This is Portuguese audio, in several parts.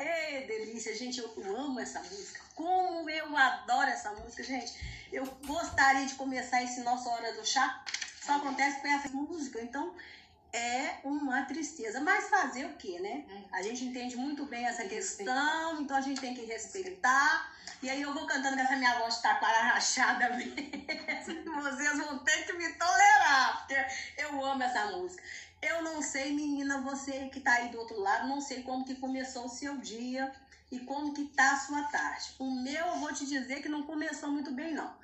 Ei, delícia, gente, eu amo essa música. Como eu adoro essa música, gente. Eu gostaria de começar esse nosso Hora do Chá. Só acontece com essa música. Então, é uma tristeza. Mas fazer o quê, né? A gente entende muito bem essa questão, então a gente tem que respeitar. E aí eu vou cantando com essa minha voz de taquara rachada mesmo. Vocês vão ter que me tolerar, porque eu amo essa música. Eu não sei, menina, você que tá aí do outro lado, não sei como que começou o seu dia e como que tá a sua tarde. O meu, eu vou te dizer que não começou muito bem, não.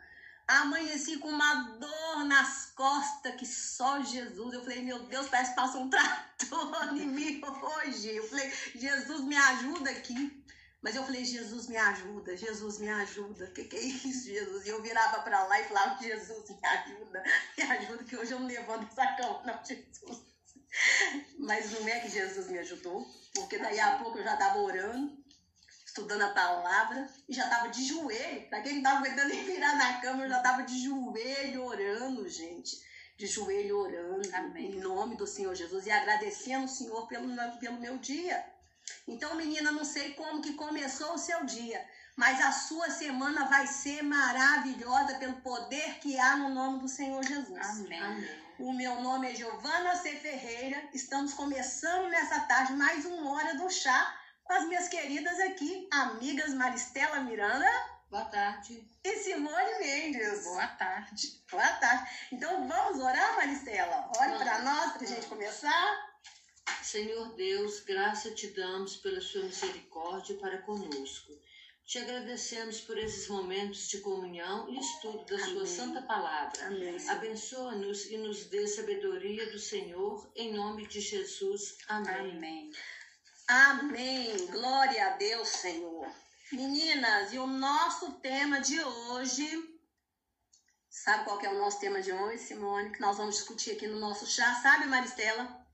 Amanheci com uma dor nas costas que só Jesus. Eu falei, meu Deus, parece que passa um trator em mim hoje. Eu falei, Jesus, me ajuda aqui. Mas eu falei, Jesus, me ajuda, Jesus, me ajuda. O que, que é isso, Jesus? E eu virava para lá e falava, Jesus, me ajuda, me ajuda, que hoje eu não levanto essa cama, não, Jesus. Mas não é que Jesus me ajudou, porque daí a pouco eu já estava orando estudando a palavra e já estava de joelho. Para quem não estava aguentando nem virar na cama, eu já estava de joelho orando, gente. De joelho orando, Amém. em nome do Senhor Jesus e agradecendo o Senhor pelo, pelo meu dia. Então, menina, não sei como que começou o seu dia, mas a sua semana vai ser maravilhosa pelo poder que há no nome do Senhor Jesus. Amém. Amém. O meu nome é Giovana C. Ferreira. Estamos começando nessa tarde mais uma hora do chá com as minhas queridas aqui, amigas Maristela Miranda. Boa tarde. E Simone Mendes. Boa tarde. Boa tarde. Então vamos orar, Maristela? Olhe para nós para a gente começar. Senhor Deus, graça te damos pela sua misericórdia para conosco. Te agradecemos por esses momentos de comunhão e estudo da Amém. sua santa palavra. Abençoa-nos e nos dê sabedoria do Senhor, em nome de Jesus. Amém. Amém. Amém. Glória a Deus, Senhor. Meninas, e o nosso tema de hoje. Sabe qual é o nosso tema de hoje, Simone? Que nós vamos discutir aqui no nosso chá. Sabe, Maristela?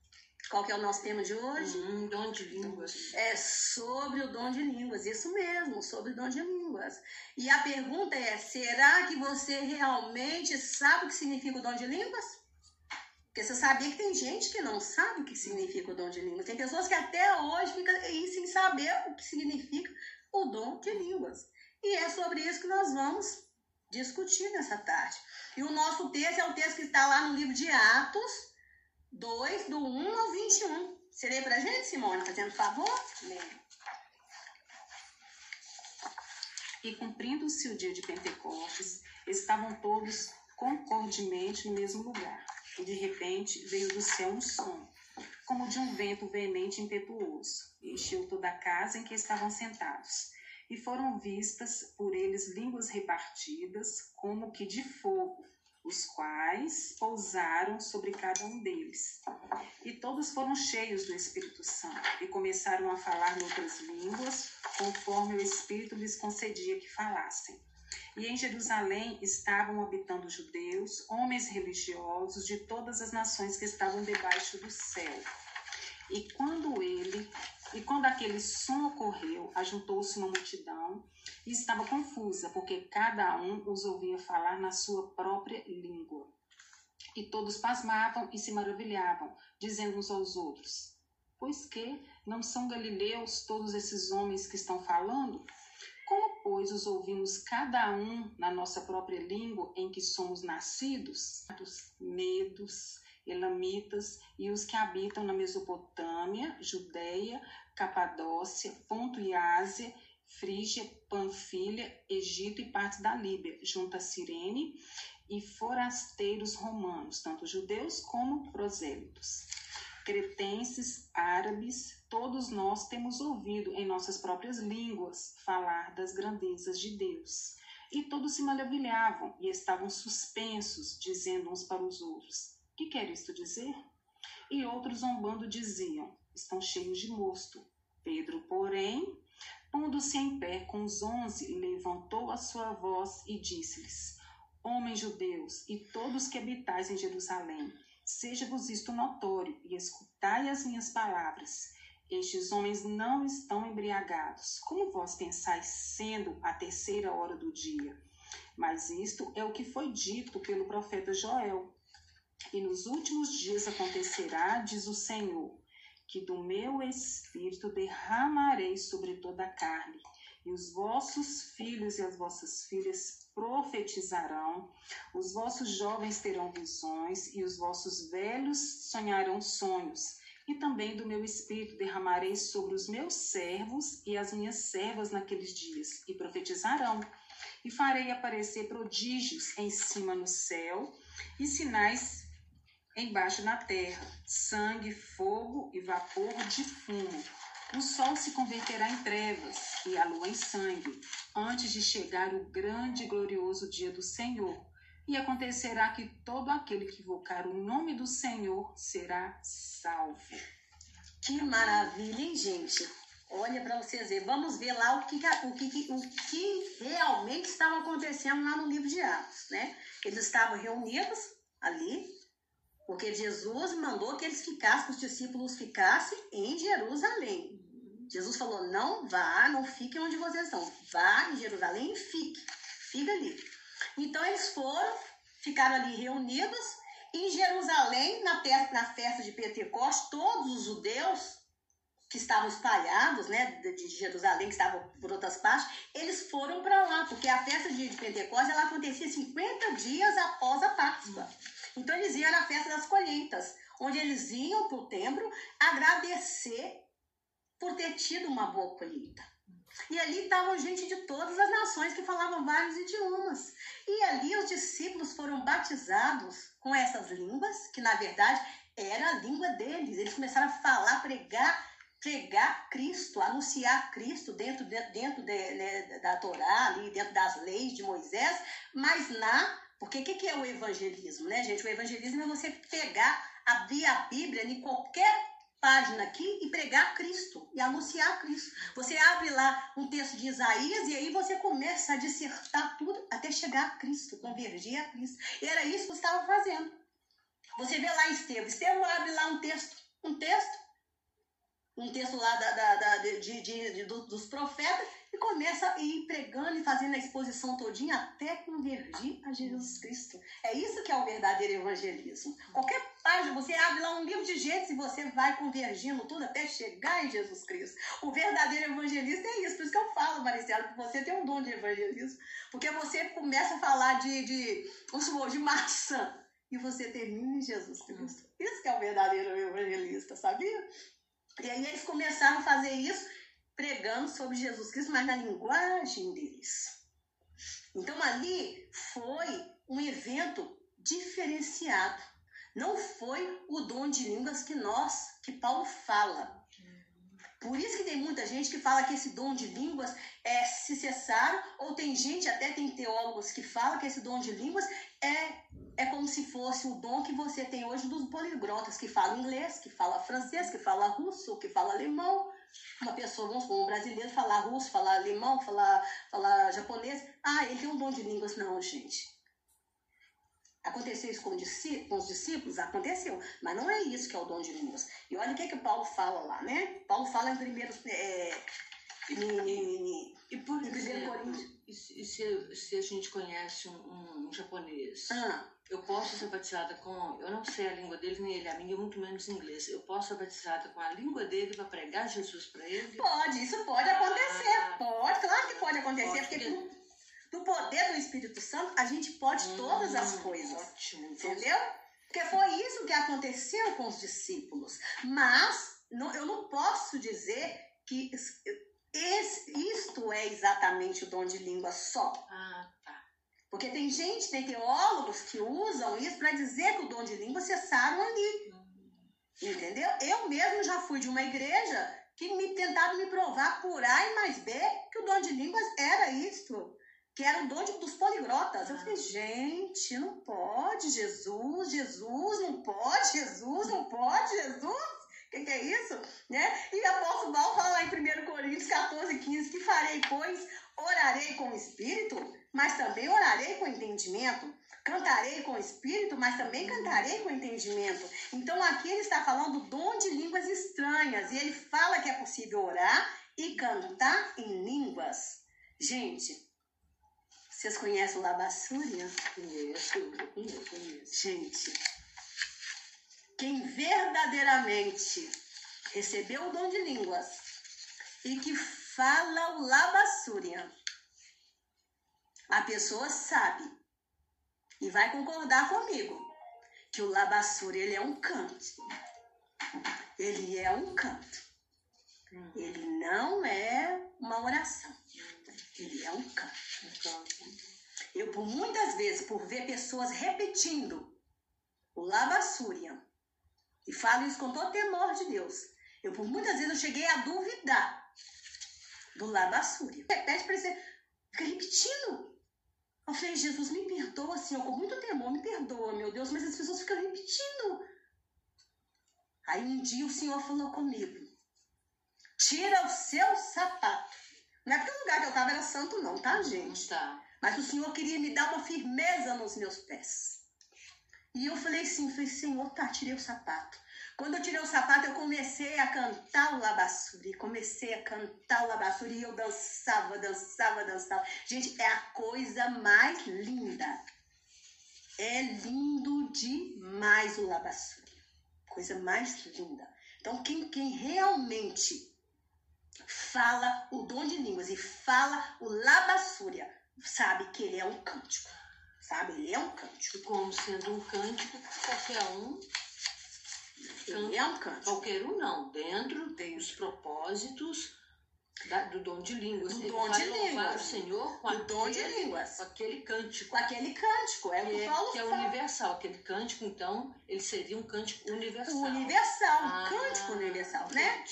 Qual é o nosso tema de hoje? Hum, dom de línguas. É sobre o dom de línguas, isso mesmo, sobre o dom de línguas. E a pergunta é: será que você realmente sabe o que significa o dom de línguas? Porque você sabia que tem gente que não sabe o que significa o dom de línguas. Tem pessoas que até hoje ficam aí sem saber o que significa o dom de línguas. E é sobre isso que nós vamos discutir nessa tarde. E o nosso texto é o texto que está lá no livro de Atos 2, do 1 ao 21. Você lê pra gente, Simone, fazendo favor? Lê. E cumprindo-se o dia de Pentecostes, estavam todos concordemente no mesmo lugar. E de repente veio do céu um som, como de um vento veemente e impetuoso, e encheu toda a casa em que estavam sentados. E foram vistas por eles línguas repartidas, como que de fogo, os quais pousaram sobre cada um deles. E todos foram cheios do Espírito Santo e começaram a falar noutras línguas, conforme o Espírito lhes concedia que falassem. E em Jerusalém estavam habitando judeus, homens religiosos de todas as nações que estavam debaixo do céu. E quando ele, e quando aquele som ocorreu, ajuntou-se uma multidão e estava confusa, porque cada um os ouvia falar na sua própria língua. E todos pasmavam e se maravilhavam, dizendo uns aos outros: Pois que não são galileus todos esses homens que estão falando? Como, pois, os ouvimos cada um na nossa própria língua em que somos nascidos? Medos, elamitas e os que habitam na Mesopotâmia, Judéia, Capadócia, Ponto e Ásia, Frígia, Panfilha, Egito e partes da Líbia, junto a Cirene, e forasteiros romanos, tanto judeus como prosélitos cretenses, árabes, todos nós temos ouvido em nossas próprias línguas falar das grandezas de Deus. E todos se maravilhavam e estavam suspensos, dizendo uns para os outros: Que quer isto dizer? E outros zombando diziam: Estão cheios de mosto. Pedro, porém, pondo-se em pé com os onze, levantou a sua voz e disse-lhes: Homens judeus e todos que habitais em Jerusalém, Seja-vos isto notório, e escutai as minhas palavras. Estes homens não estão embriagados, como vós pensais, sendo a terceira hora do dia. Mas isto é o que foi dito pelo profeta Joel. E nos últimos dias acontecerá, diz o Senhor, que do meu espírito derramarei sobre toda a carne, e os vossos filhos e as vossas filhas profetizarão, os vossos jovens terão visões, e os vossos velhos sonharão sonhos. E também do meu espírito derramarei sobre os meus servos e as minhas servas naqueles dias, e profetizarão. E farei aparecer prodígios em cima no céu e sinais embaixo na terra, sangue, fogo e vapor de fumo. O sol se converterá em trevas e a lua em sangue, antes de chegar o grande e glorioso dia do Senhor. E acontecerá que todo aquele que invocar o nome do Senhor será salvo. Que maravilha, hein, gente? Olha para vocês verem. Vamos ver lá o que, o, que, o que realmente estava acontecendo lá no livro de Atos, né? Eles estavam reunidos ali, porque Jesus mandou que eles ficassem, que os discípulos ficassem em Jerusalém. Jesus falou: não vá, não fique onde vocês estão. Vá em Jerusalém e fique. Fica ali. Então eles foram, ficaram ali reunidos. Em Jerusalém, na festa, na festa de Pentecostes, todos os judeus que estavam espalhados, né, de Jerusalém, que estavam por outras partes, eles foram para lá, porque a festa de Pentecostes ela acontecia 50 dias após a Páscoa. Então eles iam na festa das colheitas, onde eles iam para o templo agradecer por ter tido uma boa colheita. E ali estavam gente de todas as nações que falavam vários idiomas. E ali os discípulos foram batizados com essas línguas, que na verdade era a língua deles. Eles começaram a falar, pregar, pregar Cristo, anunciar Cristo dentro, de, dentro de, né, da Torá, ali, dentro das leis de Moisés, mas na porque o que, que é o evangelismo, né, gente? O evangelismo é você pegar, abrir a Bíblia em qualquer página aqui e pregar Cristo e anunciar Cristo. Você abre lá um texto de Isaías e aí você começa a dissertar tudo até chegar a Cristo, convergir a Cristo. E era isso que você estava fazendo. Você vê lá Estevão. Estevão abre lá um texto, um texto, um texto lá da, da, da de, de, de, dos profetas e começa a ir pregando e fazendo a exposição todinha até convergir a Jesus Cristo. É isso que é o verdadeiro evangelismo. Qualquer página, você abre lá um livro de gente e você vai convergindo tudo até chegar em Jesus Cristo. O verdadeiro evangelista é isso. Por isso que eu falo, Maricela, que você tem um dom de evangelismo. Porque você começa a falar de, de, de, de maçã e você termina em Jesus Cristo. Isso que é o verdadeiro evangelista, sabia? E aí eles começaram a fazer isso pregando sobre Jesus Cristo, mas na linguagem deles. Então ali foi um evento diferenciado. Não foi o dom de línguas que nós, que Paulo fala. Por isso que tem muita gente que fala que esse dom de línguas é se cessaram, ou tem gente, até tem teólogos que falam que esse dom de línguas é, é como se fosse o dom que você tem hoje dos poliglotas, que falam inglês, que fala francês, que fala russo, que fala alemão. Uma pessoa, vamos supor, um brasileiro falar russo, falar alemão, falar, falar japonês. Ah, ele tem um dom de línguas. Não, gente. Aconteceu isso com, os discípulos? Aconteceu. Mas não é isso que é o dom de línguas. E olha o que, é que Paulo fala lá, né? Paulo fala em primeiro. É, em, e por exemplo, e se, se, a gente conhece um, um japonês, ah. eu posso ser batizada com. Eu não sei a língua dele, nem ele a minha, muito menos inglês. Eu posso ser batizada com a língua dele para pregar Jesus para ele? Pode, isso pode acontecer. Ah. Pode, claro que pode acontecer, pode, porque no poder do Espírito Santo, a gente pode hum, todas as coisas. Ótimo. Entendeu? Porque foi isso que aconteceu com os discípulos. Mas não, eu não posso dizer que esse, isto é exatamente o dom de língua só. Ah, tá. Porque tem gente, tem teólogos que usam isso para dizer que o dom de língua cessaram ali. Hum. Entendeu? Eu mesmo já fui de uma igreja que me tentaram me provar por A e mais B que o dom de línguas era isto que era o dom dos poliglotas. Eu falei, gente, não pode, Jesus, Jesus, não pode, Jesus, não pode, Jesus. O que, que, é isso? Né? E o apóstolo Paulo fala lá em 1 Coríntios 14, 15, que farei, pois, orarei com o Espírito, mas também orarei com entendimento. Cantarei com o Espírito, mas também cantarei com entendimento. Então aqui ele está falando do dom de línguas estranhas. E ele fala que é possível orar e cantar em línguas. Gente, vocês conhecem o Labassúria? Conheço, conheço, conheço. Gente, quem verdadeiramente recebeu o dom de línguas e que fala o labassúria, a pessoa sabe e vai concordar comigo que o labassúria ele é um canto. Ele é um canto. Ele não é uma oração. Ele é um canto. Eu, por muitas vezes, por ver pessoas repetindo o labassúria, e falo isso com todo temor de Deus, eu, por muitas vezes, eu cheguei a duvidar do labassúria. Repete para você, fica repetindo. Eu falei, Jesus, me perdoa, Senhor, com muito temor, me perdoa, meu Deus, mas as pessoas ficam repetindo. Aí um dia o Senhor falou comigo, tira o seu sapato. Não é porque o lugar que eu estava era santo, não, tá, gente? Tá. Mas o Senhor queria me dar uma firmeza nos meus pés. E eu falei assim, falei, Senhor, tá, tirei o sapato. Quando eu tirei o sapato, eu comecei a cantar o labassuri. Comecei a cantar o labassuri e eu dançava, dançava, dançava. Gente, é a coisa mais linda. É lindo demais o labassuri. Coisa mais linda. Então, quem, quem realmente fala o dom de línguas e fala o labassúria, sabe que ele é um cântico. Sabe? Ele é um cântico. Como sendo um cântico, qualquer um ele é um cântico. Qualquer um não, dentro dos propósitos da, do dom de línguas. Do dom de línguas. o Senhor com o dom de aquele, línguas. com aquele cântico. Com aquele cântico, é o que é, Paulo que é fala. universal. Aquele cântico, então, ele seria um cântico universal. Universal, Ah, um cântico universal, né?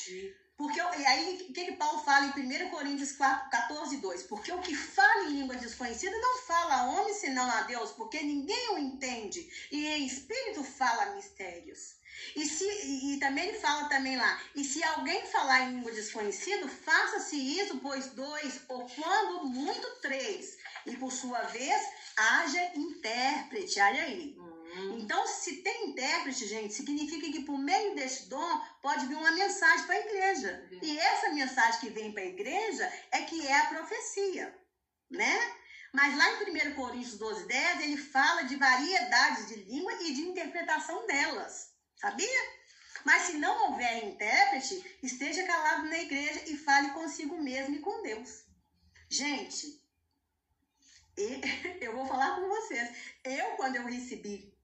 Porque, e aí, o que, que Paulo fala em 1 Coríntios 4, 14, 2? Porque o que fala em língua desconhecida não fala a homem senão a Deus, porque ninguém o entende. E em espírito fala mistérios. E, se, e, e também ele fala também lá, e se alguém falar em língua desconhecida, faça-se isso, pois dois, ou quando muito três. E por sua vez, haja intérprete. Olha aí. Então, se tem intérprete, gente, significa que por meio desse dom pode vir uma mensagem para a igreja. E essa mensagem que vem para a igreja é que é a profecia, né? Mas lá em 1 Coríntios 12, 10, ele fala de variedades de língua e de interpretação delas, sabia? Mas se não houver intérprete, esteja calado na igreja e fale consigo mesmo e com Deus. Gente, eu vou falar com vocês. Eu, quando eu recebi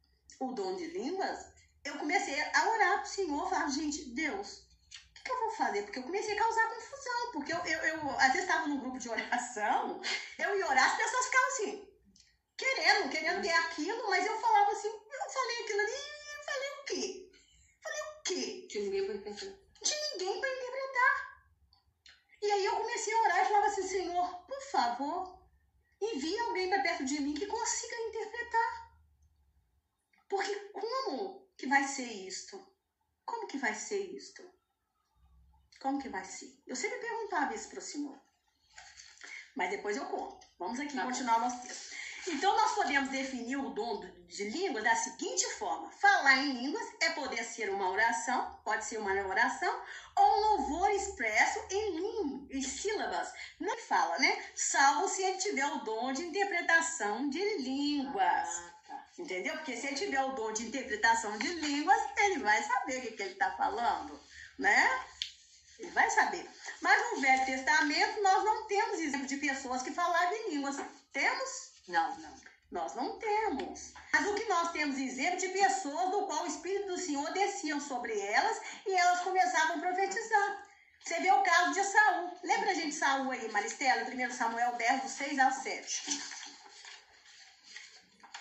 o dom de línguas, eu comecei a orar pro Senhor, falar, gente, Deus, o que, que eu vou fazer? Porque eu comecei a causar confusão, porque eu, eu, eu às vezes estava num grupo de oração, eu ia orar, as pessoas ficavam assim, querendo, querendo ter aquilo, mas eu falava assim, eu falei aquilo ali, eu falei o quê? Falei o quê? que ninguém vai entender. de ninguém para interpretar. E aí eu comecei a orar e falava assim, Senhor, por favor, envie alguém para perto de mim que consiga interpretar. Porque como que vai ser isto? Como que vai ser isto? Como que vai ser? Eu sempre perguntava isso para o Senhor. Mas depois eu conto. Vamos aqui Tá bom. continuar o nosso texto. Então, nós podemos definir o dom do- de línguas da seguinte forma: falar em línguas é poder ser uma oração, pode ser uma oração, ou um louvor expresso em língua, em sílabas. Não fala, né? Salvo se ele tiver o dom de interpretação de línguas. Entendeu? Porque se ele tiver o dom de interpretação de línguas, ele vai saber o que, que ele está falando, né? Ele vai saber. Mas no Velho Testamento, nós não temos exemplo de pessoas que falavam em línguas. Temos? Não, não. Nós não temos. Mas o que nós temos exemplo de pessoas do qual o Espírito do Senhor descia sobre elas e elas começavam a profetizar. Você vê o caso de Saul. Lembra a gente de Saul aí, Maristela, 1 Samuel 10, do 6 ao 7.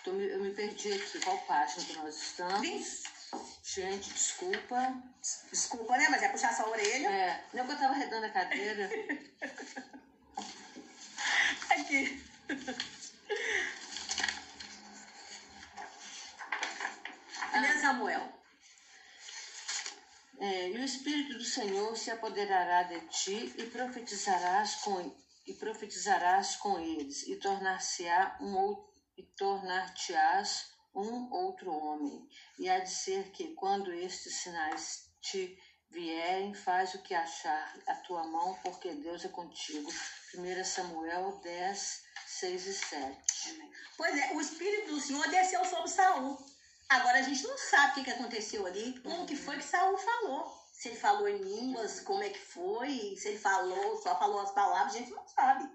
Tô eu me perdi aqui. Qual página que nós estamos? Vinte. Gente, desculpa. Desculpa, né? Mas é puxar sua orelha. É, não é que eu tava arredando a cadeira. Aqui. Primeiro Samuel. É, e o Espírito do Senhor se apoderará de ti e profetizarás com e profetizarás com eles e tornar-se-á um ou- e tornar-te-ás um outro homem. E há de ser que quando estes sinais te vierem faz o que achar a tua mão porque Deus é contigo. 1 Samuel 10 6 e 7 Pois é, o Espírito do Senhor desceu sobre Saul. Agora a gente não sabe o que, aconteceu ali, como que foi que Saul falou. Se ele falou em línguas, como é que foi, se ele falou, só falou as palavras, a gente não sabe,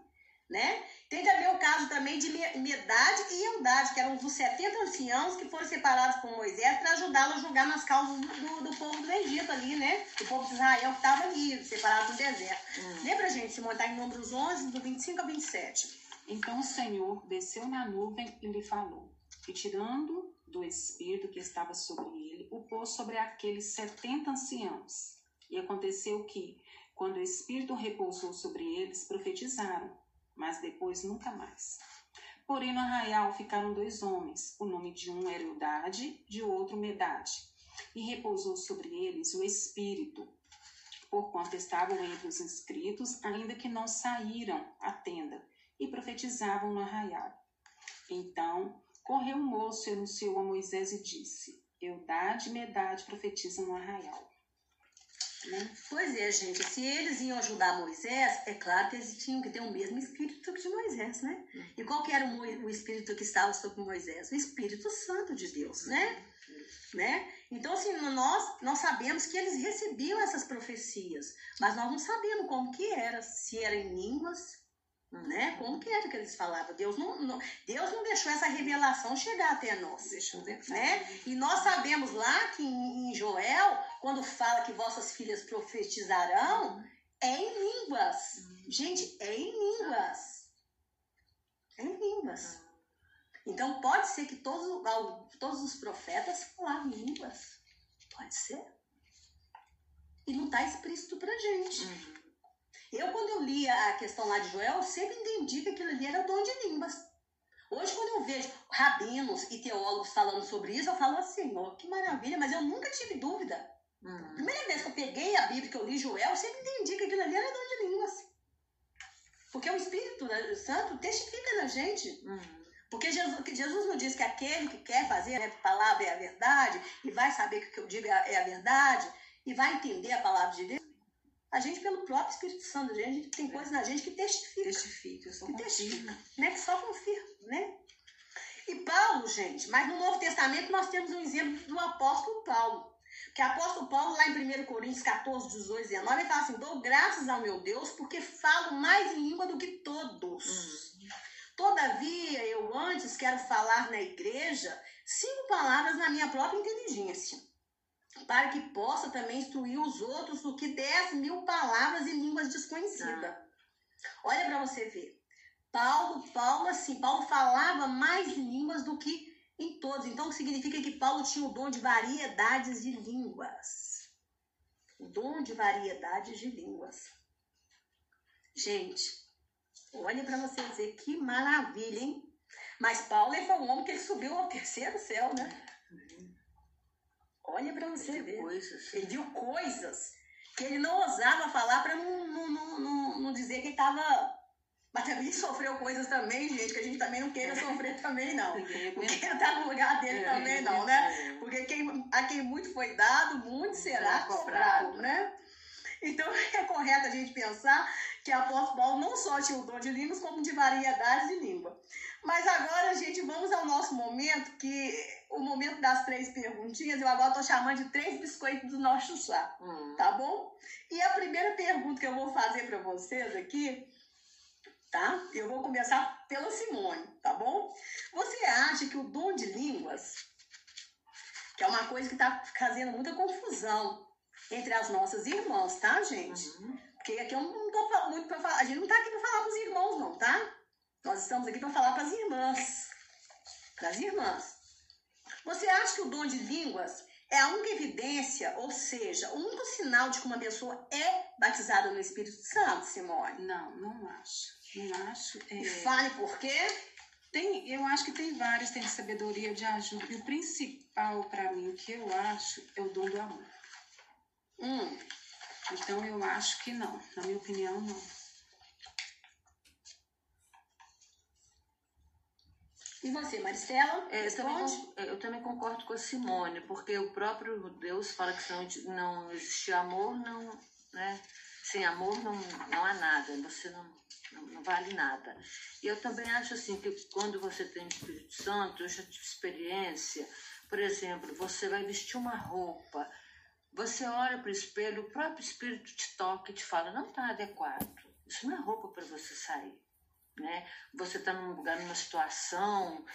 né? Tem também o caso também de Medade e Eldade, que eram os 70 anciãos que foram separados por Moisés para ajudá-lo a julgar nas causas do, do, povo do Egito ali, né? Do povo de Israel que estava ali, separado do deserto. Hum. Lembra, gente, se montar em Números 11, do 25 a 27. Então o Senhor desceu na nuvem e lhe falou, e tirando do espírito que estava sobre ele, o pôs sobre aqueles setenta anciãos. E aconteceu que, quando o espírito repousou sobre eles, profetizaram mas depois nunca mais. Porém, no arraial ficaram dois homens. O nome de um era Eudade, de outro Medade. E repousou sobre eles o Espírito, porquanto estavam entre os inscritos, ainda que não saíram à tenda, e profetizavam no arraial. Então, correu o moço e anunciou a Moisés e disse: Eudade e Medade profetizam no arraial. Né? Pois é, gente. Se eles iam ajudar Moisés, é claro que eles tinham que ter o mesmo espírito que de Moisés, né? E qual que era o, o espírito que estava sobre Moisés? O Espírito Santo de Deus, né? né? Então, assim, nós, nós sabemos que eles recebiam essas profecias, mas nós não sabemos como que era, se era em línguas, né? Como que era que eles falavam? Deus não, não, Deus não deixou essa revelação chegar até nós. Deixou né? E nós sabemos lá que em, em Joel, quando fala que vossas filhas profetizarão, é em línguas. Gente, é em línguas. É em línguas. Então pode ser que todos, todos os profetas falavam línguas. Pode ser. E não está explícito pra gente. Uhum. Eu, quando eu li a questão lá de Joel, eu sempre entendi que aquilo ali era dom de línguas. Hoje, quando eu vejo rabinos e teólogos falando sobre isso, eu falo assim, oh, que maravilha, mas eu nunca tive dúvida. Uhum. Primeira vez que eu peguei a Bíblia, que eu li Joel, eu sempre entendi que aquilo ali era dom de línguas. Porque o Espírito Santo testifica na gente. Uhum. Porque Jesus, Jesus não diz que aquele que quer fazer a palavra é a verdade, e vai saber que o que eu digo é a verdade, e vai entender a palavra de Deus, a gente, pelo próprio Espírito Santo, a gente tem coisas na gente que testifica. Testifica, só que testifica, né? Que só confirma, né? E Paulo, gente, mas no Novo Testamento nós temos um exemplo do apóstolo Paulo. Que o apóstolo Paulo, lá em 1 Coríntios 14, 18, 19, ele fala assim: dou graças ao meu Deus, porque falo mais em língua do que todos. Hum. Todavia, eu antes quero falar na igreja cinco palavras na minha própria inteligência para que possa também instruir os outros do que 10 mil palavras e línguas desconhecidas. Ah. Olha para você ver. Paulo, Paulo, assim, Paulo falava mais línguas do que em todos. Então, significa que Paulo tinha o dom de variedades de línguas. O dom de variedades de línguas. Gente, olha para você ver que maravilha, hein? Mas Paulo foi um homem que ele subiu ao terceiro céu, né? Olha para você ver. Coisas. Ele viu coisas que ele não ousava falar para não, não, não, não, dizer que ele estava. Mas também sofreu coisas também, gente, que a gente também não queira sofrer também, não. Porque tá no lugar dele é, também, não, né? Porque quem, a quem muito foi dado, muito será cobrado, né? Então é correto a gente pensar que apóstolo Paulo não só tinha o dom de línguas, como de variedades de língua. Mas agora, gente, vamos ao nosso momento, que o momento das três perguntinhas, eu agora estou chamando de três biscoitos do nosso chá, hum. tá bom? E a primeira pergunta que eu vou fazer para vocês aqui, tá? Eu vou começar pela Simone, tá bom? Você acha que o dom de línguas, que é uma coisa que está fazendo muita confusão entre as nossas irmãs, tá, gente? Uhum. Porque aqui eu não tô muito para falar, a gente não tá aqui para falar para os irmãos, não, tá? Nós estamos aqui para falar para as irmãs. Para as irmãs. Você acha que o dom de línguas é a única evidência, ou seja, o único sinal de que uma pessoa é batizada no Espírito Santo, Simone? Não, não acho. Não acho. É... E fale por quê? Tem, eu acho que tem vários, tem sabedoria de ajuda. E o principal para mim, que eu acho, é o dom do amor. Hum. Então eu acho que não. Na minha opinião, não. E você, Maristela? É, eu, também, é, eu, também, concordo com a Simone, porque o próprio Deus fala que se não, não existe amor, não, né? sem amor não, não há nada, você não, não, não, vale nada. E eu também acho assim que quando você tem o Espírito Santo, eu já tive experiência, Por exemplo, você vai vestir uma roupa, você olha para o espelho, o próprio espírito te toca e te fala: não está adequado, isso não é roupa para você sair. Né? Você está num lugar, numa situação,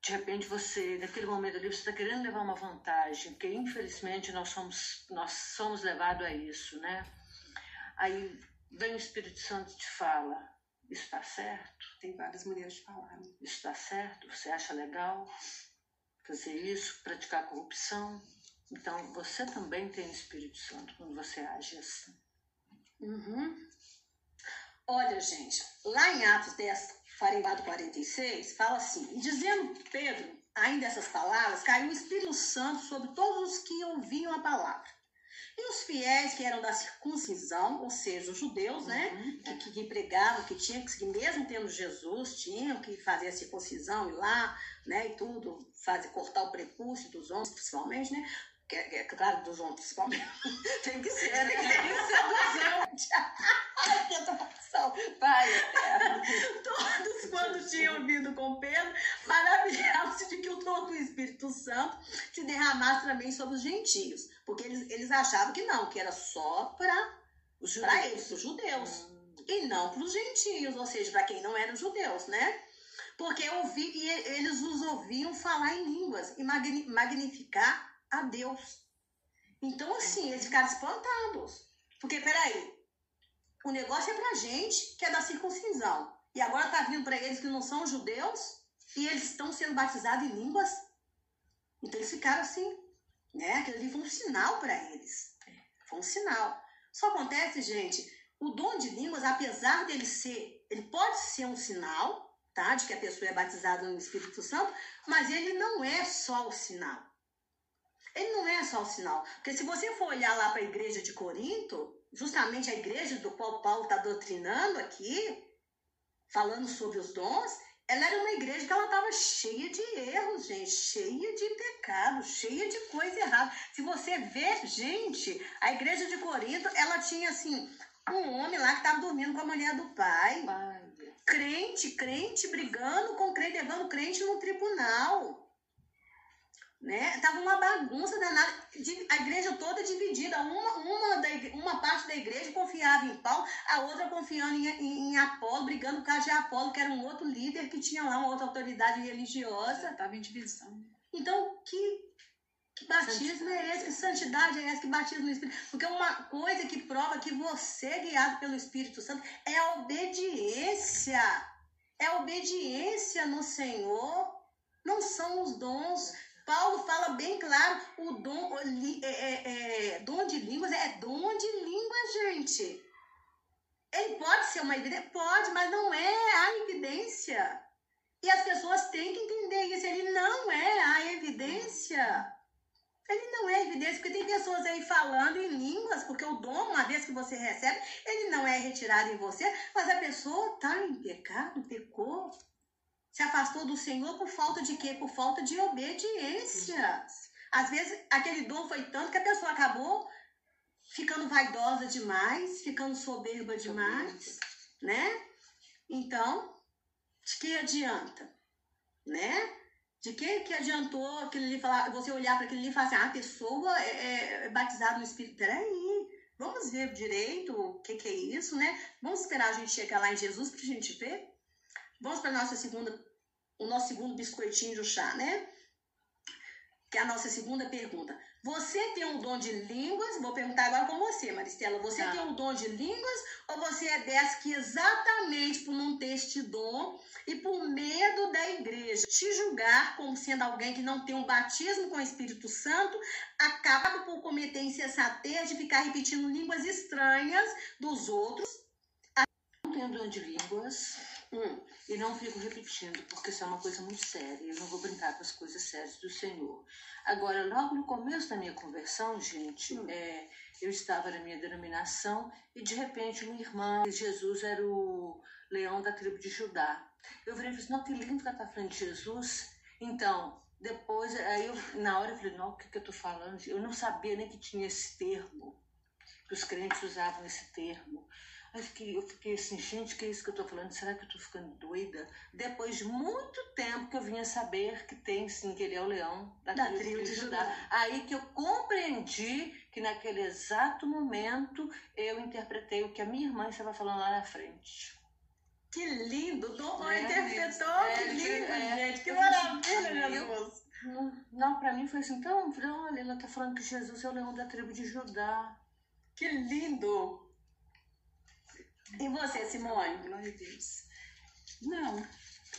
de repente você, naquele momento ali, você está querendo levar uma vantagem, porque infelizmente nós somos, nós somos levados a isso, né? Aí vem o Espírito Santo e te fala: Isso está certo? Tem várias maneiras de falar. Né? Isso está certo? Você acha legal fazer isso, praticar corrupção? Então você também tem o Espírito Santo quando você age assim. Uhum. Olha, gente, lá em Atos 10, 44, 46, fala assim: E dizendo Pedro ainda essas palavras, caiu o Espírito Santo sobre todos os que ouviam a palavra. E os fiéis que eram da circuncisão, ou seja, os judeus, né, Uhum. que, que, que pregavam, que tinham que, mesmo tendo Jesus, tinham que fazer a circuncisão e lá, né, e tudo, fazer, cortar o prepúcio dos homens, principalmente, né, que, é- é claro, dos homens, principalmente, tem que ser, né, tem que ser dos homens. Pai eterno. Todos, quando tinham ouvido com Pedro, maravilhavam-se de que o dom do Espírito Santo se derramasse também sobre os gentios. Porque eles, eles achavam que não, que era só para Os para judeus. eles, os judeus. E não para os gentios, ou seja, para quem não eram judeus, né? Porque ouvi, eles os ouviam falar em línguas e magni- magnificar a Deus. Então, assim, eles ficaram espantados. Porque, peraí, o negócio é pra gente que é da circuncisão. E agora tá vindo para eles que não são judeus e eles estão sendo batizados em línguas. Então eles ficaram assim, né? Aquilo ali foi um sinal para eles. Foi um sinal. Só acontece, gente, o dom de línguas, apesar dele ser, ele pode ser um sinal, tá? De que a pessoa é batizada no Espírito Santo, mas ele não é só o sinal. Ele não é só o sinal. Porque se você for olhar lá para a igreja de Corinto, justamente a igreja do qual Paulo está doutrinando aqui, falando sobre os dons, ela era uma igreja que ela estava cheia de erros, gente, cheia de pecados, cheia de coisa errada. Se você vê, gente, a igreja de Corinto, ela tinha assim um homem lá que estava dormindo com a mulher do pai, Pai, crente, crente brigando com crente, levando crente no tribunal. Né? Tava uma bagunça danada. A igreja toda dividida. Uma, uma, da uma parte da igreja confiava em Paulo, a outra confiando em, em, em Apolo, brigando por causa de Apolo, que era um outro líder que tinha lá uma outra autoridade religiosa. Estava em divisão. Então, que, que batismo é esse? Que santidade é essa? Que batismo no Espírito? Porque uma coisa que prova que você é guiado pelo Espírito Santo é a obediência. É a obediência no Senhor. Não são os dons. Paulo fala bem claro, o dom, é, é, é, dom de línguas é dom de línguas, gente. Ele pode ser uma evidência? Pode, mas não é a evidência. E as pessoas têm que entender isso. Ele não é a evidência. Ele não é evidência, porque tem pessoas aí falando em línguas, porque o dom, uma vez que você recebe, ele não é retirado em você, mas a pessoa está em pecado, pecou, se afastou do Senhor por falta de quê? Por falta de obediência. Às vezes, aquele dom foi tanto que a pessoa acabou ficando vaidosa demais, ficando soberba demais, né? Então, de que adianta, né? De que que adiantou aquilo ali falar, você olhar para aquilo ali e falar assim, ah, a pessoa é, é- é batizada no Espírito. Peraí, vamos ver direito o que, que é isso, né? Vamos esperar a gente chegar lá em Jesus para a gente ver. Vamos para nossa segunda, o nosso segundo biscoitinho do chá, né? Que é a nossa segunda pergunta. Você tem um dom de línguas? Vou perguntar agora com você, Maristela. Você Tá. tem um dom de línguas ou você é dessa que exatamente por não ter este dom e por medo da igreja te julgar como sendo alguém que não tem um batismo com o Espírito Santo, acaba por cometer insensatez de ficar repetindo línguas estranhas dos outros? não tenho dom de línguas Hum, e não fico repetindo, porque isso é uma coisa muito séria. Eu não vou brincar com as coisas sérias do Senhor. Agora, logo no começo da minha conversão, gente, Hum. é, eu estava na minha denominação e de repente uma irmã, Jesus era o leão da tribo de Judá. Eu falei, assim, não, que lindo que ela está falando de Jesus. Então, depois, aí eu, na hora eu falei, não, o que, que eu tô falando? Eu não sabia nem que tinha esse termo, que os crentes usavam esse termo. Aí fiquei, eu fiquei assim, gente, que é isso que eu tô falando? Será que eu tô ficando doida? Depois de muito tempo que eu vinha saber que tem sim, que ele é o leão da, Da tribo, de Judá. Judá. Aí que eu compreendi que naquele exato momento eu interpretei o que a minha irmã estava falando lá na frente. Que lindo! Dom É, interpretou, é, que lindo, é. gente! Que maravilha, Jesus! Não, não para mim foi assim, então, olha, ela tá falando que Jesus é o leão da tribo de Judá. Que lindo! E você, Simone? Glória a Deus. Não,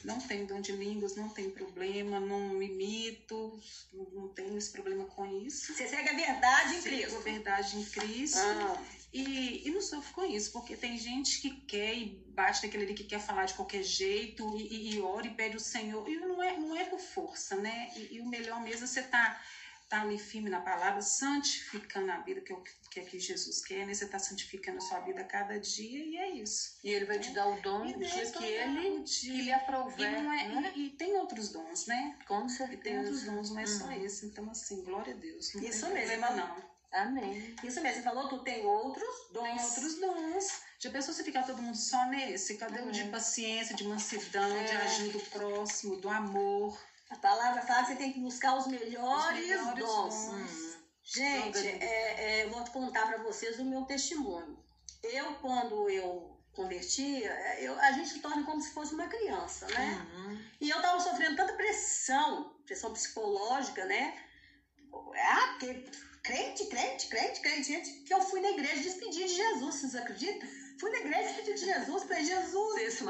não tenho dom de línguas, não tem problema, não imito, não, tenho esse problema com isso. Você segue a verdade em Sigo a Cristo. verdade em Cristo. Ah, E, e não sofro com isso, porque tem gente que quer e bate naquele ali que quer falar de qualquer jeito e, e, e ora e pede o Senhor. E não é, não é por força, né? E, e o melhor mesmo é você tá, tá ali firme na palavra, santificando a vida, que é o que, é que Jesus quer, né? Você tá santificando a sua vida a cada dia e é isso. E ele vai te dar o dom E do dia que ele, dia. lhe E, aprouver. não é- né? e- e tem outros dons, né? Com E tem outros certeza. dons, não é só Uhum. esse. Então, assim, glória a Deus. Não Isso tem mesmo. problema, não. Amém. isso mesmo, você falou, tu tem outros dons. Tem outros dons. Já pensou se ficar todo mundo só nesse? Cadê o de É. paciência, de mansidão, de É. ajuda do próximo, do amor? A palavra fala que você tem que buscar os melhores, Os melhores dons. dons. Hum. Gente, é, é, eu vou contar para vocês o meu testemunho. Eu, quando eu converti, é, eu- a gente torna como se fosse uma criança, né? Uhum. E eu tava sofrendo tanta pressão, pressão psicológica, né? Ah, porque crente, crente, crente, crente, gente, que eu fui na igreja despedir de Jesus, vocês acreditam? Fui na igreja despedir de Jesus, falei, Jesus, se?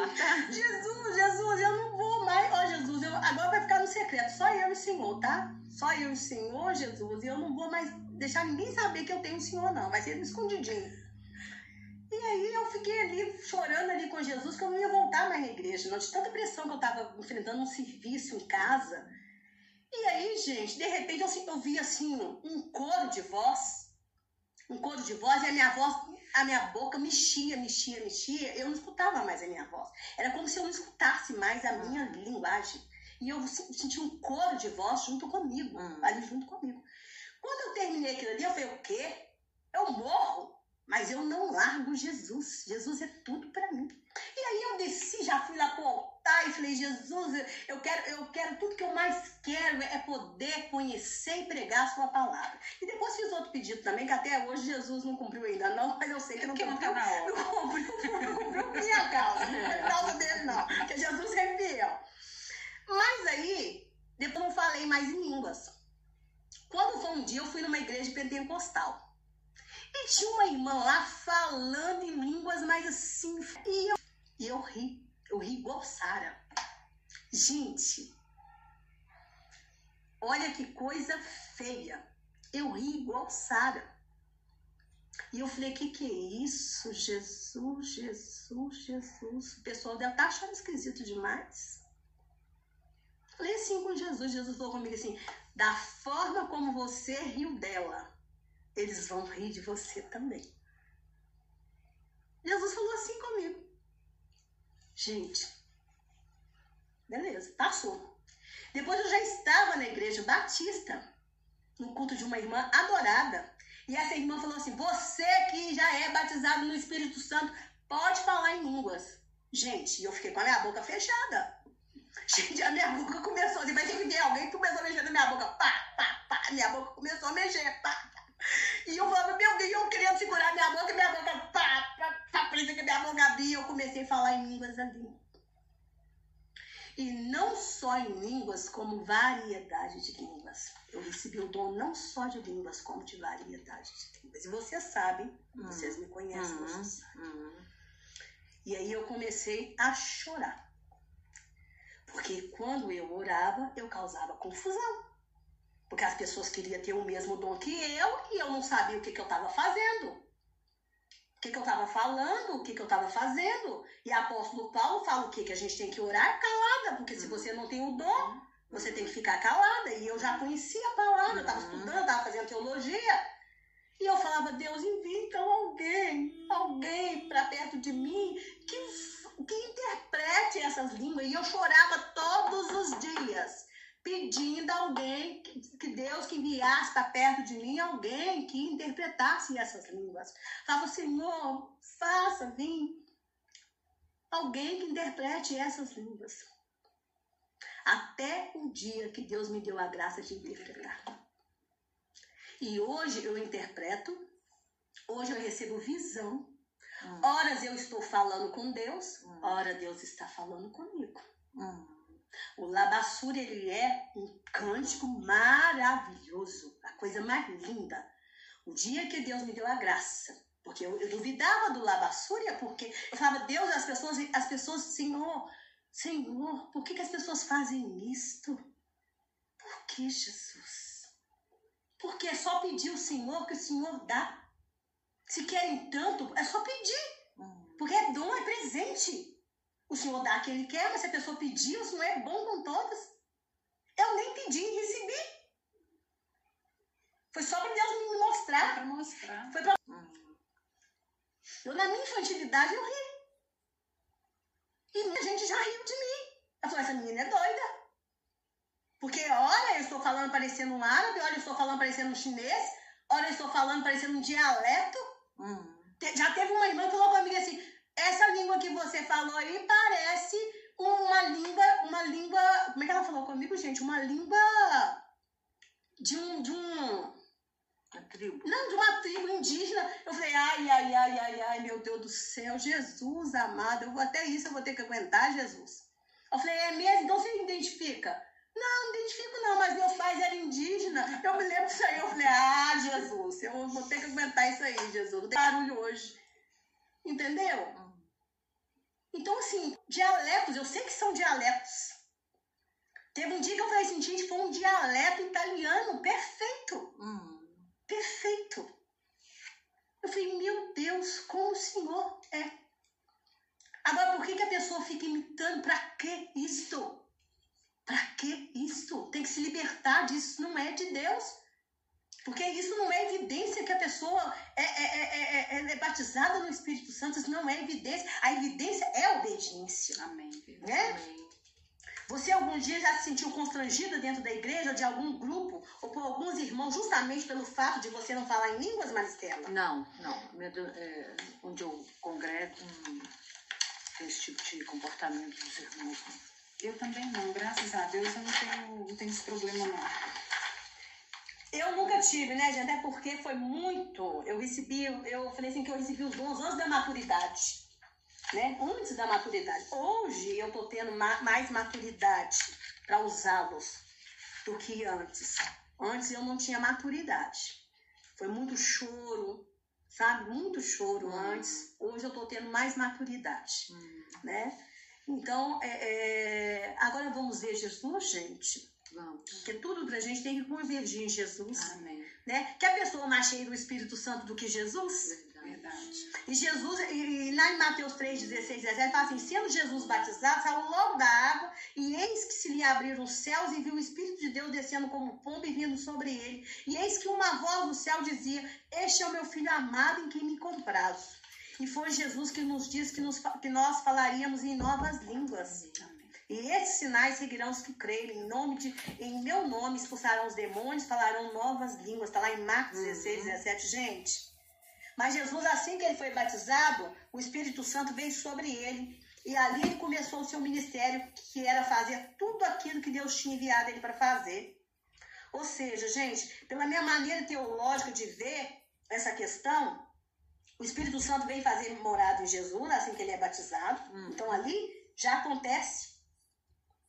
Jesus, Jesus, eu não vou mais. Ó, Jesus, eu, agora vai ficar no secreto. Só eu e o Senhor, tá? Só eu e o Senhor, Jesus. E eu não vou mais deixar ninguém saber que eu tenho o Senhor, não. Vai ser escondidinho. E aí eu fiquei ali chorando ali com Jesus que eu não ia voltar mais na igreja, não. De tanta pressão que eu tava enfrentando um serviço em casa. E aí, gente, de repente eu, eu vi assim um coro de voz. Um coro de voz e a minha voz, a minha boca mexia, mexia, mexia. Eu não escutava mais a minha voz. Era como se eu não escutasse mais a minha linguagem. E eu se- senti um coro de voz junto comigo, Hum. ali junto comigo. Quando eu terminei aquilo ali, eu falei, o quê? Eu morro, mas eu não largo Jesus. Jesus é tudo pra mim. E aí eu desci, já fui lá pro altar e falei, Jesus, eu quero, eu quero tudo que eu mais quero é poder conhecer e pregar a sua palavra. E depois fiz outro pedido também, que até hoje Jesus não cumpriu ainda não, mas eu sei que não Porque não cumpriu. tá. Não cumpriu, não cumpriu minha causa, não é causa dele não, porque Jesus é fiel. Mas aí, depois não falei mais em línguas. Quando foi um dia, eu fui numa igreja pentecostal. E tinha uma irmã lá falando em línguas, mas assim. E eu, e eu ri. Eu ri igual Sara. Gente, olha que coisa feia. Eu ri igual Sara. E eu falei, que que é isso? Jesus, Jesus, Jesus. O pessoal deve estar achando esquisito demais. Falei assim com Jesus. Jesus falou comigo assim: da forma como você riu dela, eles vão rir de você também. Jesus falou assim comigo. Gente, beleza, passou. Depois eu já estava na igreja batista, no culto de uma irmã adorada. E essa irmã falou assim: Você que já é batizado no Espírito Santo, pode falar em línguas. Gente, eu fiquei com a minha boca fechada. Gente, a minha boca começou, assim, vai ter que ver alguém que começou a mexer na minha boca, pá, pá, pá, minha boca começou a mexer, pá, pá. E eu falava, meu Deus, eu querendo segurar minha boca, minha boca, pá, pá, pá, parecia que minha boca abria, eu comecei a falar em línguas ali. E não só em línguas, como variedade de línguas. Eu recebi o dom não só de línguas, como de variedade de línguas. E vocês sabem, vocês me conhecem, Uhum. vocês sabem. Uhum. E aí eu comecei a chorar. Porque quando eu orava, eu causava confusão. Porque as pessoas queriam ter o mesmo dom que eu e eu não sabia o que, que eu estava fazendo. O que, que eu estava falando, o que, que eu estava fazendo. E apóstolo Paulo fala o que? Que a gente tem que orar calada, porque se você não tem o dom, você tem que ficar calada. E eu já conhecia a palavra, eu estava Uhum. estudando, estava fazendo teologia. E eu falava, Deus, envia então alguém, alguém para perto de mim que, que interprete essas línguas. E eu chorava todos os dias. Pedindo alguém, que Deus que enviasse para perto de mim alguém que interpretasse essas línguas. Falava, Senhor, faça vir alguém que interprete essas línguas. Até o dia que Deus me deu a graça de interpretar. E hoje eu interpreto, hoje eu recebo visão. Hum. Horas eu estou falando com Deus, hum. ora Deus está falando comigo. Hum. O Labassura, ele é um cântico maravilhoso, a coisa mais linda. O dia que Deus me deu a graça, porque eu, eu duvidava do Labassúria, porque eu falava, Deus, as pessoas, as pessoas, Senhor, Senhor, por que, que as pessoas fazem isto? Por que, Jesus? Porque é só pedir o Senhor que o Senhor dá. Se querem tanto, é só pedir. Hum. Porque é dom, é presente. O Senhor dá quem Ele quer, mas se a pessoa pedir, o Senhor é bom com todas. Eu nem pedi e recebi. Foi só para Deus me mostrar. Para mostrar. Foi pra... Hum. Eu, na minha infantilidade, eu ri. E muita gente já riu de mim. Eu falei, essa menina é doida. Porque, olha, eu estou falando parecendo um árabe, olha, eu estou falando parecendo um chinês, olha, eu estou falando parecendo um dialeto. Hum. Já teve uma irmã que falou para mim assim, essa língua que você falou aí parece uma língua, uma língua, como é que ela falou comigo, gente? Uma língua de um, de um, uma tribo. Não, de uma tribo indígena. Eu falei, ai, ai, ai, ai, ai, meu Deus do céu, Jesus amado, eu vou, até isso eu vou ter que aguentar, Jesus. Eu falei, é mesmo? Então você identifica? Não, não identifico não, mas meus pais eram indígenas. Eu me lembro disso aí, eu falei, ah, Jesus, eu vou ter que aguentar isso aí, Jesus. Vou ter barulho hoje. Entendeu? Então, assim, dialetos, eu sei que são dialetos. Teve um dia que eu falei assim, gente, foi um dialeto italiano perfeito. Hum. Perfeito. Eu falei, meu Deus, como o Senhor é. Agora, por que, que a pessoa fica imitando? Pra que isto? Pra que isto? Tem que se libertar disso, não é de Deus. Porque isso não é evidência que a pessoa é, é, é, é, batizada no Espírito Santo, isso não é evidência. A evidência é a obediência. Amém. Né? Amém. Você algum dia já se sentiu constrangida dentro da igreja, de algum grupo, ou por alguns irmãos, justamente pelo fato de você não falar em línguas, Maristela? Não, não. É, onde eu congrego, hum, tem esse tipo de comportamento dos irmãos. Eu também não, graças a Deus eu não tenho, não tenho esse problema não. Eu nunca tive, né, gente? Até porque foi muito. Eu recebi, eu falei assim que eu recebi os dons antes da maturidade. Né? Antes da maturidade. Hoje eu tô tendo ma mais maturidade para usá-los do que antes. Antes eu não tinha maturidade. Foi muito choro, sabe? Muito choro hum. antes. Hoje eu tô tendo mais maturidade, hum. né? Então, é, é... agora vamos ver Jesus, gente. Vamos. Porque tudo pra gente tem que convergir em Jesus. Amém. Né? Que a pessoa mais cheia do Espírito Santo do que Jesus? Verdade. E Jesus, e, lá em Mateus 3, 16, 17, fala assim: sendo Jesus batizado, saiu logo da água, e eis que se lhe abriram os céus, e viu o Espírito de Deus descendo como pomba e vindo sobre ele. E eis que uma voz do céu dizia: Este é o meu filho amado em quem me comprazo. E foi Jesus que nos disse que, nos, que nós falaríamos em novas línguas. Amém. E esses sinais seguirão os que crerem. Em nome de, em meu nome expulsarão os demônios, falarão novas línguas. Está lá em Marcos uhum. 16, 17, gente. Mas Jesus, assim que ele foi batizado, o Espírito Santo veio sobre ele. E ali ele começou o seu ministério, que era fazer tudo aquilo que Deus tinha enviado ele para fazer. Ou seja, gente, pela minha maneira teológica de ver essa questão, o Espírito Santo vem fazer morada em Jesus, assim que ele é batizado. Uhum. Então ali já acontece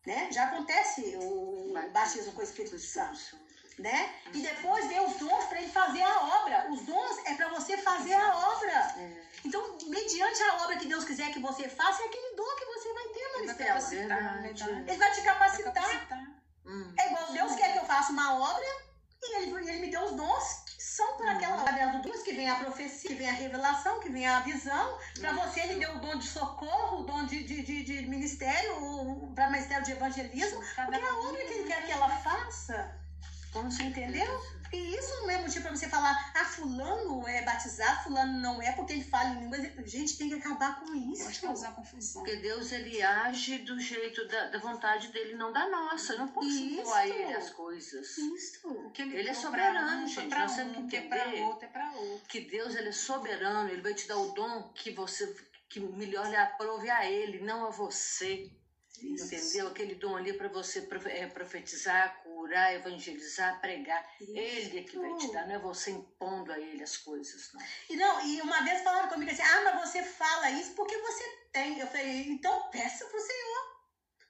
né? Já acontece o batismo com o Espírito Santo, né? E depois vem os dons para ele fazer a obra. Os dons é para você fazer a obra. É. Então, mediante a obra que Deus quiser que você faça, é aquele dom que você vai ter, Maristela. Ele vai te capacitar. Vai capacitar. Hum. É igual Deus quer que eu faça uma obra e ele, ele me deu os dons são para aquela através do Deus que vem a profecia, que vem a revelação, que vem a visão. Para você, ele deu o dom de socorro, o dom de, de, de, de ministério, para ministério de evangelismo, porque é a obra que ele quer que ela faça. Você entendeu? E isso não é motivo para você falar, ah, fulano é batizado, fulano não é, porque ele fala em línguas. Gente, tem que acabar com isso. Pode causar confusão. Porque Deus, ele age do jeito da, da vontade dele, não da nossa. Eu não posso a ele as coisas. Isso. Ele, Ele é for soberano, pra um, gente. Pra Nós um, temos que o que é outro, é pra outro. Que Deus, ele é soberano. Ele vai te dar o dom que você, que melhor lhe aprove a ele, não a você. Entendeu? Aquele dom ali para você é, profetizar, curar, evangelizar, pregar. Ele é que vai te dar, não é você impondo a ele as coisas, não. E não, e uma vez falaram comigo assim, ah, mas você fala isso porque você tem. Eu falei, então peça pro Senhor.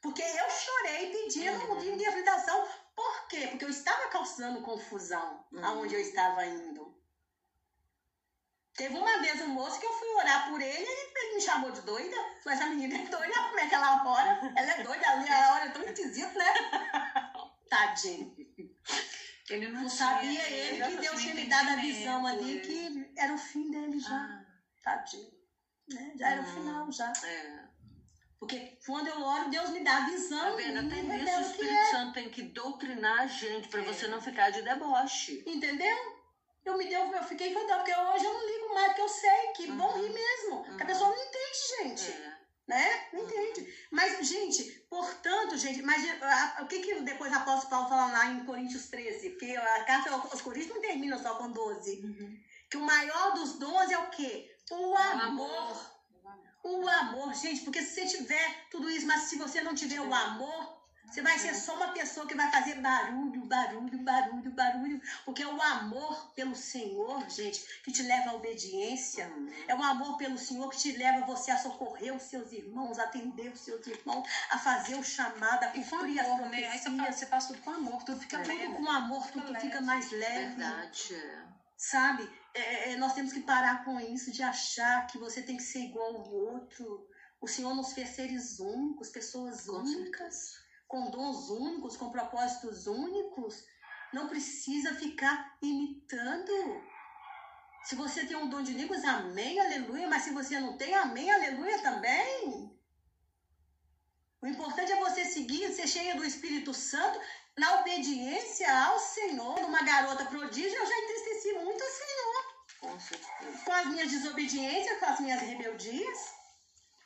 Porque eu chorei pedindo Uhum. de interpretação. Por quê? Porque eu estava causando confusão Uhum. aonde eu estava indo. Teve uma vez um moço que eu fui orar por ele e ele me chamou de doida. Falei, essa menina é doida, como é que ela ora? Ela é doida, ali a hora é tão esquisita, né? Tadinho. Ele não Não tinha- sabia ele que Deus tinha me dado a visão entendimento, ali que era o fim dele já. Ah, Tadinho. Né? Já era o Hum. final, já. é. Porque quando eu oro, Deus me dá a Tá visão vendo? e Até nisso o Espírito é. Santo tem que doutrinar a gente para É. você não ficar de deboche. Entendeu? Eu me deu, eu fiquei contente, porque hoje eu não ligo mais, porque eu sei que Uhum. bom rir mesmo. Que a Uhum. pessoa não entende, gente. É. Né? Não entende. Mas, gente, portanto, gente, mas a- o que, que depois o apóstolo Paulo fala lá em Coríntios 13? Porque a carta aos Coríntios não termina só com 12. Uhum. Que o maior dos dons é o quê? O amor. amor. O amor, gente, porque se você tiver tudo isso, mas se você não tiver o amor, você vai ser só uma pessoa que vai fazer barulho, barulho, barulho, barulho. Porque é o amor pelo Senhor, gente, que te leva à obediência. É o amor pelo Senhor que te leva você a socorrer os seus irmãos, a atender os seus irmãos, a fazer o chamado, a com cumprir as amor, né? Aí você, fala, profecias. você faz tudo com amor, tudo fica É. leve. Tudo com amor, tudo Fica fica leve. mais leve. Verdade. é. Sabe? É, é, nós temos que parar com isso de achar que você tem que ser igual ao outro. O Senhor nos fez seres únicos, pessoas Com únicas, com dons únicos, com propósitos únicos. Não precisa ficar imitando. Se você tem um dom de línguas, amém, aleluia. Mas se você não tem, amém, aleluia também. O importante é você seguir, ser cheia do Espírito Santo na obediência ao Senhor. Uma garota prodígio, eu já entristeci muito o Senhor Com as minhas desobediências, com as minhas rebeldias.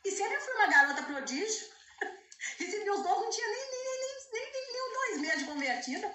E sempre fui uma garota prodígio. Recebi os dons, não tinha nem, meses de convertida.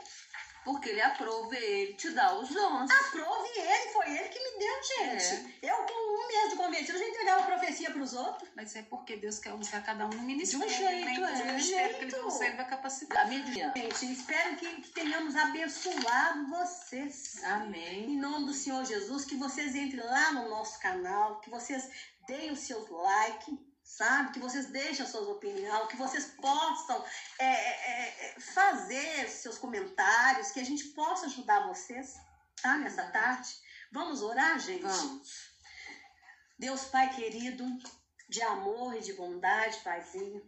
Porque ele aprove ele te dá os dons. Aprove ele, foi ele que me deu, gente. Eu, com um mês de convertida, já entregava profecia para os outros. Mas é porque Deus quer usar cada um no ministério. De um jeito, né? é. Do ministério que ele Jeito. consegue a capacidade. A minha Gente, espero que, que tenhamos abençoado vocês. Amém. Em nome do Senhor Jesus, que vocês entrem lá no nosso canal, que vocês deem os seus likes, sabe? Que vocês deixem as suas opiniões, que vocês possam é, é, é, fazer seus comentários, que a gente possa ajudar vocês, tá? Nessa tarde. Vamos orar, gente? Vamos. Deus Pai querido, de amor e de bondade, Paizinho,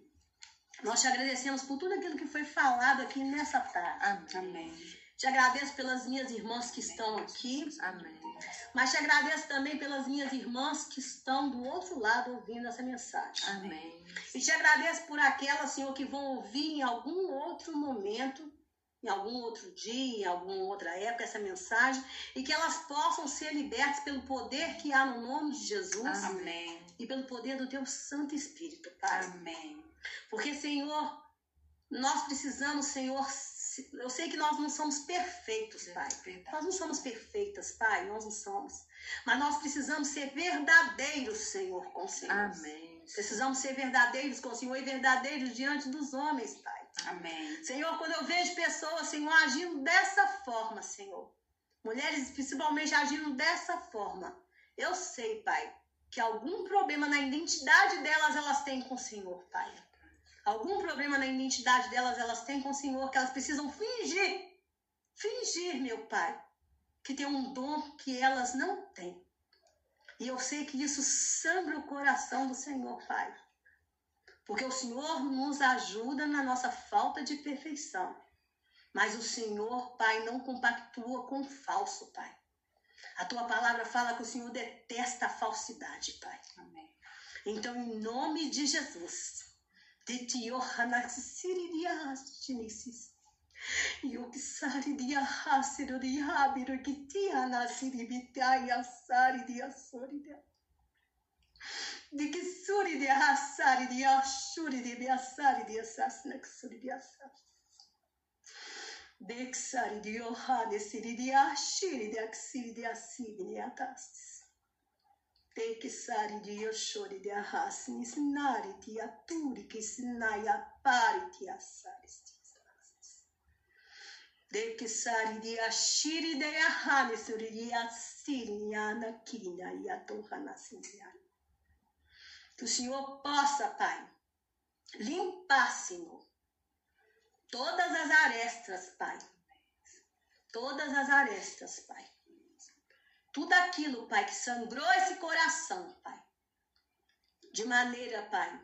nós te agradecemos por tudo aquilo que foi falado aqui nessa tarde. Amém. Amém. Te agradeço pelas minhas irmãs que estão aqui, Amém. Mas te agradeço também pelas minhas irmãs que estão do outro lado ouvindo essa mensagem. Amém. E te agradeço por aquelas, Senhor, que vão ouvir em algum outro momento, em algum outro dia, em alguma outra época, essa mensagem, e que elas possam ser libertas pelo poder que há no nome de Jesus Amém. e pelo poder do Teu Santo Espírito, Pai. Amém. Porque, Senhor, nós precisamos, Senhor, se- eu sei que nós não somos perfeitos, Pai. Verdade. Nós não somos perfeitas, Pai, nós não somos. Mas nós precisamos ser verdadeiros, Senhor, com o Senhor. Amém. Precisamos ser verdadeiros com o Senhor e verdadeiros diante dos homens, Pai. Amém. Senhor, quando eu vejo pessoas, Senhor, agindo dessa forma, Senhor, mulheres principalmente agindo dessa forma, eu sei, Pai, que algum problema na identidade delas elas têm com o Senhor, Pai. Algum problema na identidade delas elas têm com o Senhor, que elas precisam fingir, fingir, meu Pai, que tem um dom que elas não têm. E eu sei que isso sangra o coração do Senhor, Pai. Porque o Senhor nos ajuda na nossa falta de perfeição. Mas o Senhor, Pai, não compactua com o falso, Pai. A tua palavra fala que o Senhor detesta a falsidade, Pai. Amém. Então, em nome de Jesus, de ti, Ohanaxiririastinesis. Yoksari dia hasiru dia habiru kitia nasiri bitaya sari dia sori dia. Dikisuri dia hasari dia shuri dia biasari dia sasnak suri dia sas. Deksari dia hade siri dia shiri dia ksiri dia siri dia tastis. Deksari dia shori dia hasni snari dia turi kisnaya pari dia saris. De que sari de ashiri de ahane suri de asiriana kirina e a torrana Que o Senhor possa, Pai, limpar, Senhor, todas as arestas, Pai. Todas as arestas, Pai. Tudo aquilo, Pai, que sangrou esse coração, Pai. De maneira, Pai,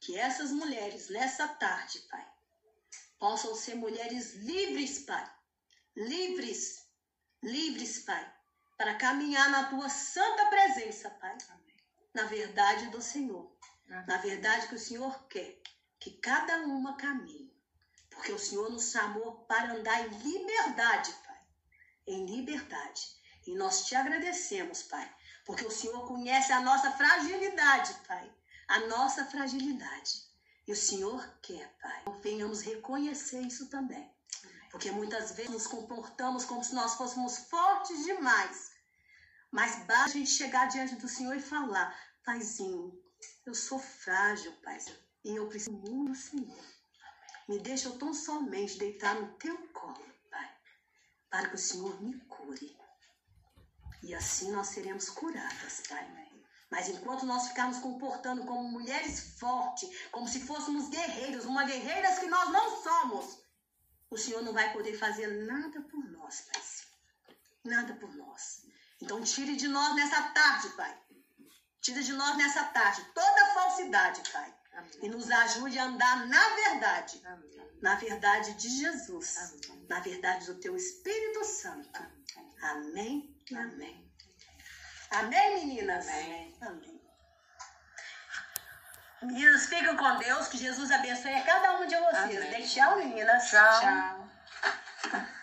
que essas mulheres, nessa tarde, Pai, possam ser mulheres livres, Pai. Livres, livres, Pai, para caminhar na tua santa presença, Pai. Amém. Na verdade do Senhor. Amém. Na verdade que o Senhor quer que cada uma caminhe. Porque o Senhor nos chamou para andar em liberdade, Pai. Em liberdade. E nós te agradecemos, Pai, porque o Senhor conhece a nossa fragilidade, Pai. A nossa fragilidade. E o Senhor quer, Pai. Venhamos reconhecer isso também. Porque muitas vezes nos comportamos como se nós fôssemos fortes demais. Mas basta a gente chegar diante do Senhor e falar: Paizinho, eu sou frágil, Pai, e eu preciso muito do Senhor. Me deixa eu tão somente deitar no teu colo, Pai, para que o Senhor me cure. E assim nós seremos curadas, Pai. Mas enquanto nós ficarmos comportando como mulheres fortes, como se fôssemos guerreiros, uma guerreiras que nós não somos, o Senhor não vai poder fazer nada por nós, Pai. Nada por nós. Então tire de nós nessa tarde, Pai. Tire de nós nessa tarde toda falsidade, Pai. Amém. E nos ajude a andar na verdade. Amém. Na verdade de Jesus. Amém. Na verdade do Teu Espírito Santo. Amém amém. Amém, meninas? Amém. Amém. Meninas, fiquem com Deus, que Jesus abençoe a cada uma de vocês. Amém. Tchau, meninas. Tchau. tchau.